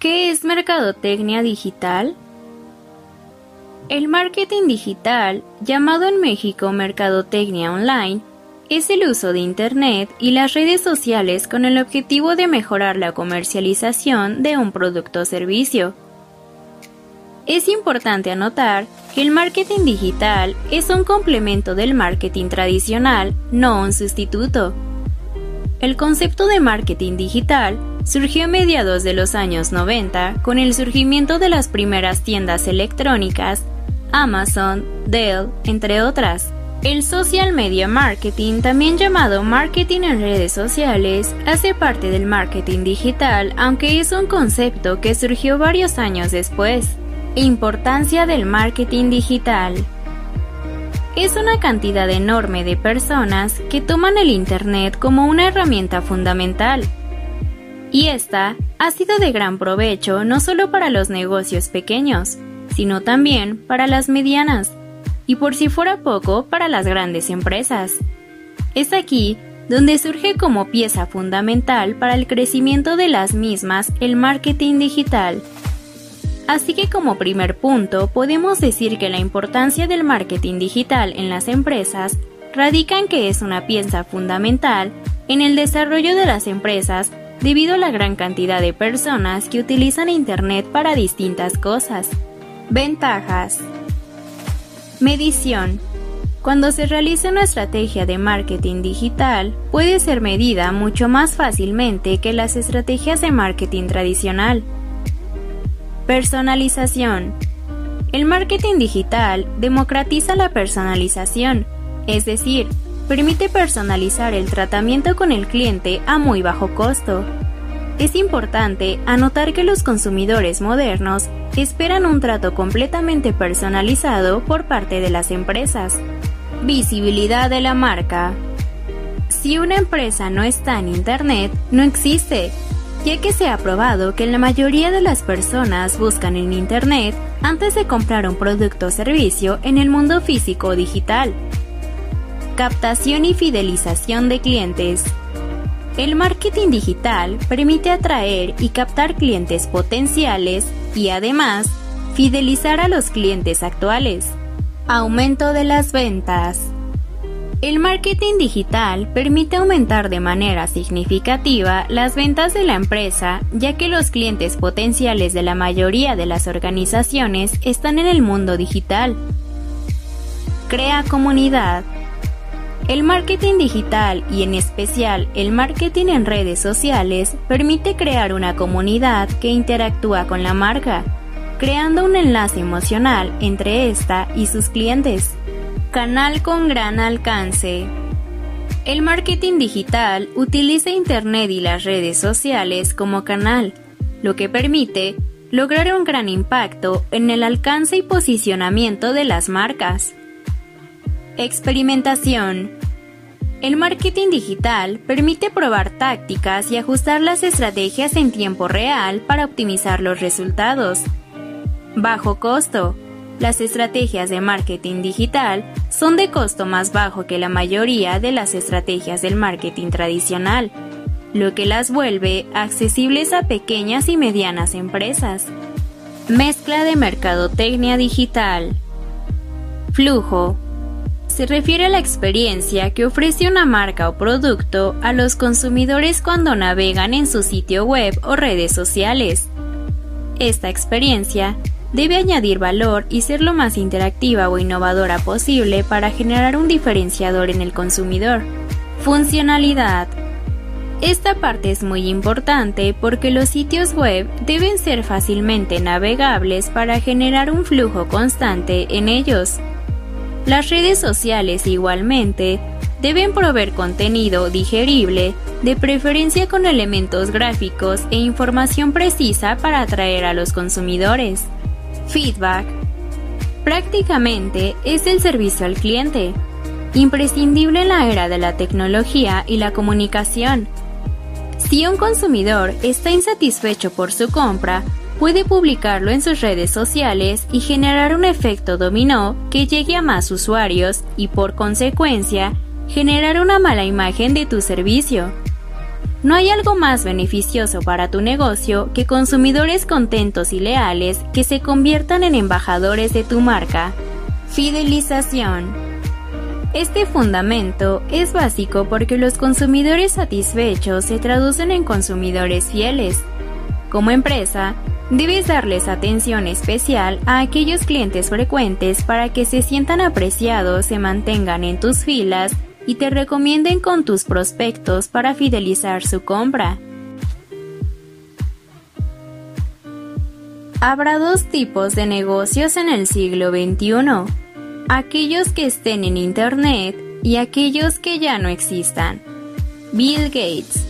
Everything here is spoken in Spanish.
¿Qué es mercadotecnia digital? El marketing digital, llamado en México mercadotecnia online, es el uso de Internet y las redes sociales con el objetivo de mejorar la comercialización de un producto o servicio. Es importante anotar que el marketing digital es un complemento del marketing tradicional, no un sustituto. El concepto de marketing digital surgió a mediados de los años 90 con el surgimiento de las primeras tiendas electrónicas, Amazon, Dell, entre otras. El social media marketing, también llamado marketing en redes sociales, hace parte del marketing digital, aunque es un concepto que surgió varios años después. Importancia del marketing digital. Es una cantidad enorme de personas que toman el Internet como una herramienta fundamental. Y esta ha sido de gran provecho no solo para los negocios pequeños, sino también para las medianas, y por si fuera poco, para las grandes empresas. Es aquí donde surge como pieza fundamental para el crecimiento de las mismas el marketing digital Así que como primer punto podemos decir que la importancia del marketing digital en las empresas radica en que es una pieza fundamental en el desarrollo de las empresas debido a la gran cantidad de personas que utilizan Internet para distintas cosas. Ventajas. Medición. Cuando se realiza una estrategia de marketing digital, puede ser medida mucho más fácilmente que las estrategias de marketing tradicional. Personalización. El marketing digital democratiza la personalización, es decir, permite personalizar el tratamiento con el cliente a muy bajo costo. Es importante anotar que los consumidores modernos esperan un trato completamente personalizado por parte de las empresas. Visibilidad de la marca. Si una empresa no está en Internet, no existe, ya que se ha probado que la mayoría de las personas buscan en Internet antes de comprar un producto o servicio en el mundo físico o digital. Captación y fidelización de clientes. El marketing digital permite atraer y captar clientes potenciales y además fidelizar a los clientes actuales. Aumento de las ventas. El marketing digital permite aumentar de manera significativa las ventas de la empresa, ya que los clientes potenciales de la mayoría de las organizaciones están en el mundo digital. Crea comunidad. El marketing digital y en especial el marketing en redes sociales permite crear una comunidad que interactúa con la marca, creando un enlace emocional entre esta y sus clientes. Canal con gran alcance. El marketing digital utiliza Internet y las redes sociales como canal, lo que permite lograr un gran impacto en el alcance y posicionamiento de las marcas. Experimentación. El marketing digital permite probar tácticas y ajustar las estrategias en tiempo real para optimizar los resultados. Bajo costo las estrategias de marketing digital son de costo más bajo que la mayoría de las estrategias del marketing tradicional, lo que las vuelve accesibles a pequeñas y medianas empresas. Mezcla de mercadotecnia digital. Flujo. Se refiere a la experiencia que ofrece una marca o producto a los consumidores cuando navegan en su sitio web o redes sociales. Esta experiencia debe añadir valor y ser lo más interactiva o innovadora posible para generar un diferenciador en el consumidor. Funcionalidad. Esta parte es muy importante porque los sitios web deben ser fácilmente navegables para generar un flujo constante en ellos. Las redes sociales igualmente deben proveer contenido digerible, de preferencia con elementos gráficos e información precisa para atraer a los consumidores. Feedback. Prácticamente es el servicio al cliente, imprescindible en la era de la tecnología y la comunicación. Si un consumidor está insatisfecho por su compra, puede publicarlo en sus redes sociales y generar un efecto dominó que llegue a más usuarios y por consecuencia generar una mala imagen de tu servicio. No hay algo más beneficioso para tu negocio que consumidores contentos y leales que se conviertan en embajadores de tu marca. Fidelización. Este fundamento es básico porque los consumidores satisfechos se traducen en consumidores fieles. Como empresa, debes darles atención especial a aquellos clientes frecuentes para que se sientan apreciados, se mantengan en tus filas y te recomienden con tus prospectos para fidelizar su compra. Habrá dos tipos de negocios en el siglo XXI, aquellos que estén en Internet y aquellos que ya no existan. Bill Gates